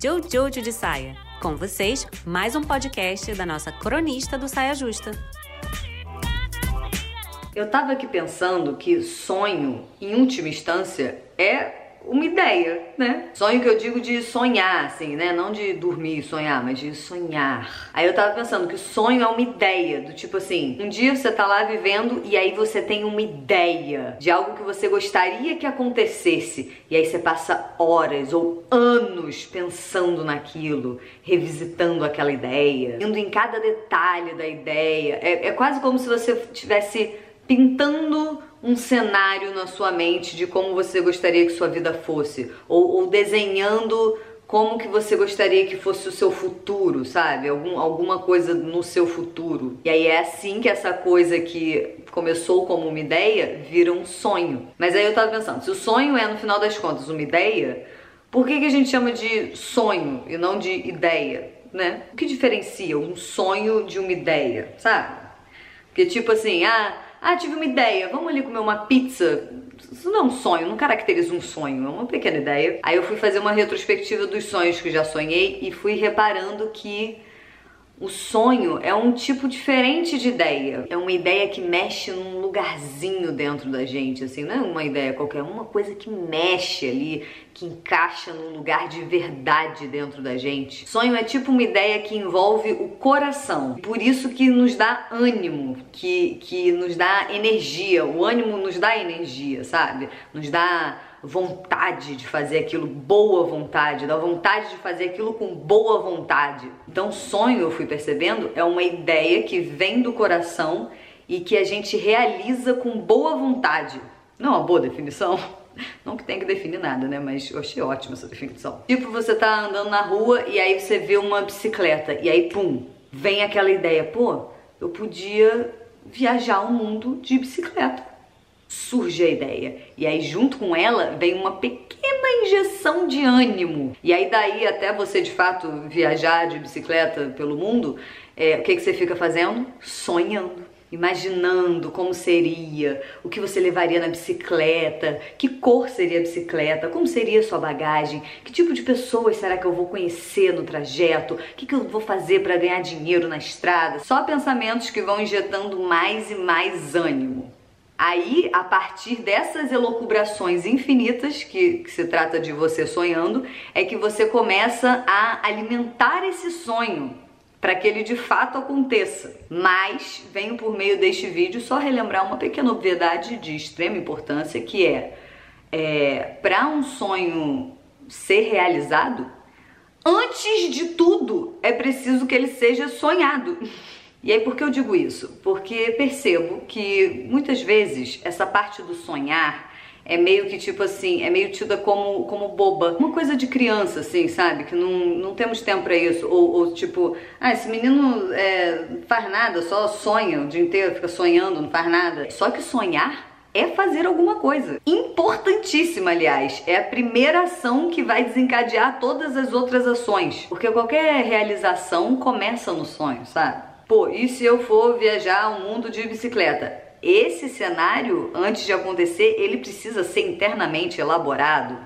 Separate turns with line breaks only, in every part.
Jojo de Saia. Com vocês, mais um podcast da nossa cronista do Saia Justa.
Eu tava aqui pensando que sonho, em última instância, é uma ideia, né? Sonho que eu digo de sonhar, assim, né? Não de dormir e sonhar, mas de sonhar. Aí eu tava pensando que sonho é uma ideia, do tipo assim, um dia você tá lá vivendo e aí você tem uma ideia de algo que você gostaria que acontecesse. E aí você passa horas ou anos pensando naquilo, revisitando aquela ideia, indo em cada detalhe da ideia. É, é quase como se você tivesse pintando um cenário na sua mente de como você gostaria que sua vida fosse, ou, ou desenhando como que você gostaria que fosse o seu futuro, sabe? Algum, alguma coisa no seu futuro. E aí é assim que essa coisa que começou como uma ideia vira um sonho. Mas aí eu tava pensando, se o sonho é no final das contas uma ideia, por que, que a gente chama de sonho e não de ideia, né? O que diferencia um sonho de uma ideia, sabe? Porque tipo assim, ah, ah, tive uma ideia, vamos ali comer uma pizza. Isso não é um sonho, não caracteriza um sonho, é uma pequena ideia. Aí eu fui fazer uma retrospectiva dos sonhos que já sonhei e fui reparando que o sonho é um tipo diferente de ideia. É uma ideia que mexe num lugarzinho dentro da gente, assim, não é uma ideia qualquer, uma coisa que mexe ali, que encaixa num lugar de verdade dentro da gente. Sonho é tipo uma ideia que envolve o coração. Por isso que nos dá ânimo, que, que nos dá energia. O ânimo nos dá energia, sabe? Nos dá vontade de fazer aquilo, boa vontade, da vontade de fazer aquilo com boa vontade. Então, sonho, eu fui percebendo, é uma ideia que vem do coração e que a gente realiza com boa vontade. Não é uma boa definição? Não que tenha que definir nada, né? Mas eu achei ótima essa definição. Tipo, você tá andando na rua e aí você vê uma bicicleta e aí, pum, vem aquela ideia, pô, eu podia viajar o mundo de bicicleta surge a ideia. E aí, junto com ela, vem uma pequena injeção de ânimo. E aí, daí até você de fato viajar de bicicleta pelo mundo, é, o que, que você fica fazendo? Sonhando. Imaginando como seria, o que você levaria na bicicleta, que cor seria a bicicleta, como seria a sua bagagem, que tipo de pessoas será que eu vou conhecer no trajeto, o que, que eu vou fazer para ganhar dinheiro na estrada. Só pensamentos que vão injetando mais e mais ânimo. Aí, a partir dessas elocubrações infinitas, que, que, se trata de você sonhando, é que você começa a alimentar esse sonho para que ele de fato aconteça. Mas venho por meio deste vídeo só relembrar uma pequena obviedade de extrema importância que é, é para um sonho ser realizado, antes de tudo é preciso que ele seja sonhado. E aí, por que eu digo isso? Porque percebo que muitas vezes essa parte do sonhar é meio que tipo assim, é meio tida como, como boba. Uma coisa de criança, assim, sabe? Que não, não temos tempo para isso. Ou, ou, tipo, ah, esse menino é, faz nada, só sonha o dia inteiro, fica sonhando, não faz nada. Só que sonhar é fazer alguma coisa. Importantíssima, aliás. É a primeira ação que vai desencadear todas as outras ações. Porque qualquer realização começa no sonho, sabe? Pô, e se eu for viajar o mundo de bicicleta? Esse cenário, antes de acontecer, ele precisa ser internamente elaborado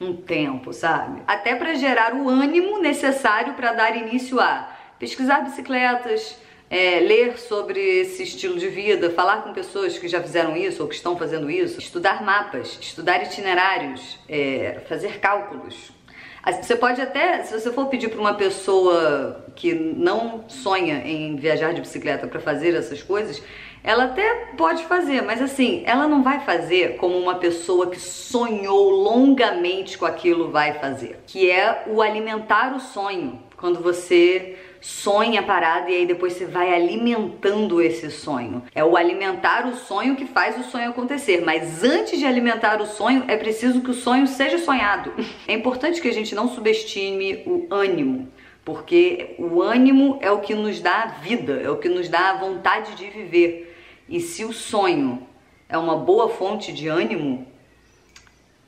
um tempo, sabe? Até para gerar o ânimo necessário para dar início a pesquisar bicicletas, é, ler sobre esse estilo de vida, falar com pessoas que já fizeram isso ou que estão fazendo isso, estudar mapas, estudar itinerários, é, fazer cálculos, você pode até, se você for pedir para uma pessoa que não sonha em viajar de bicicleta para fazer essas coisas, ela até pode fazer, mas assim, ela não vai fazer como uma pessoa que sonhou longamente com aquilo vai fazer, que é o alimentar o sonho. Quando você sonha a parada e aí depois você vai alimentando esse sonho. É o alimentar o sonho que faz o sonho acontecer, mas antes de alimentar o sonho é preciso que o sonho seja sonhado. É importante que a gente não subestime o ânimo, porque o ânimo é o que nos dá vida, é o que nos dá a vontade de viver. E se o sonho é uma boa fonte de ânimo,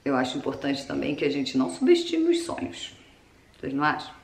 eu acho importante também que a gente não subestime os sonhos. Vocês não acham?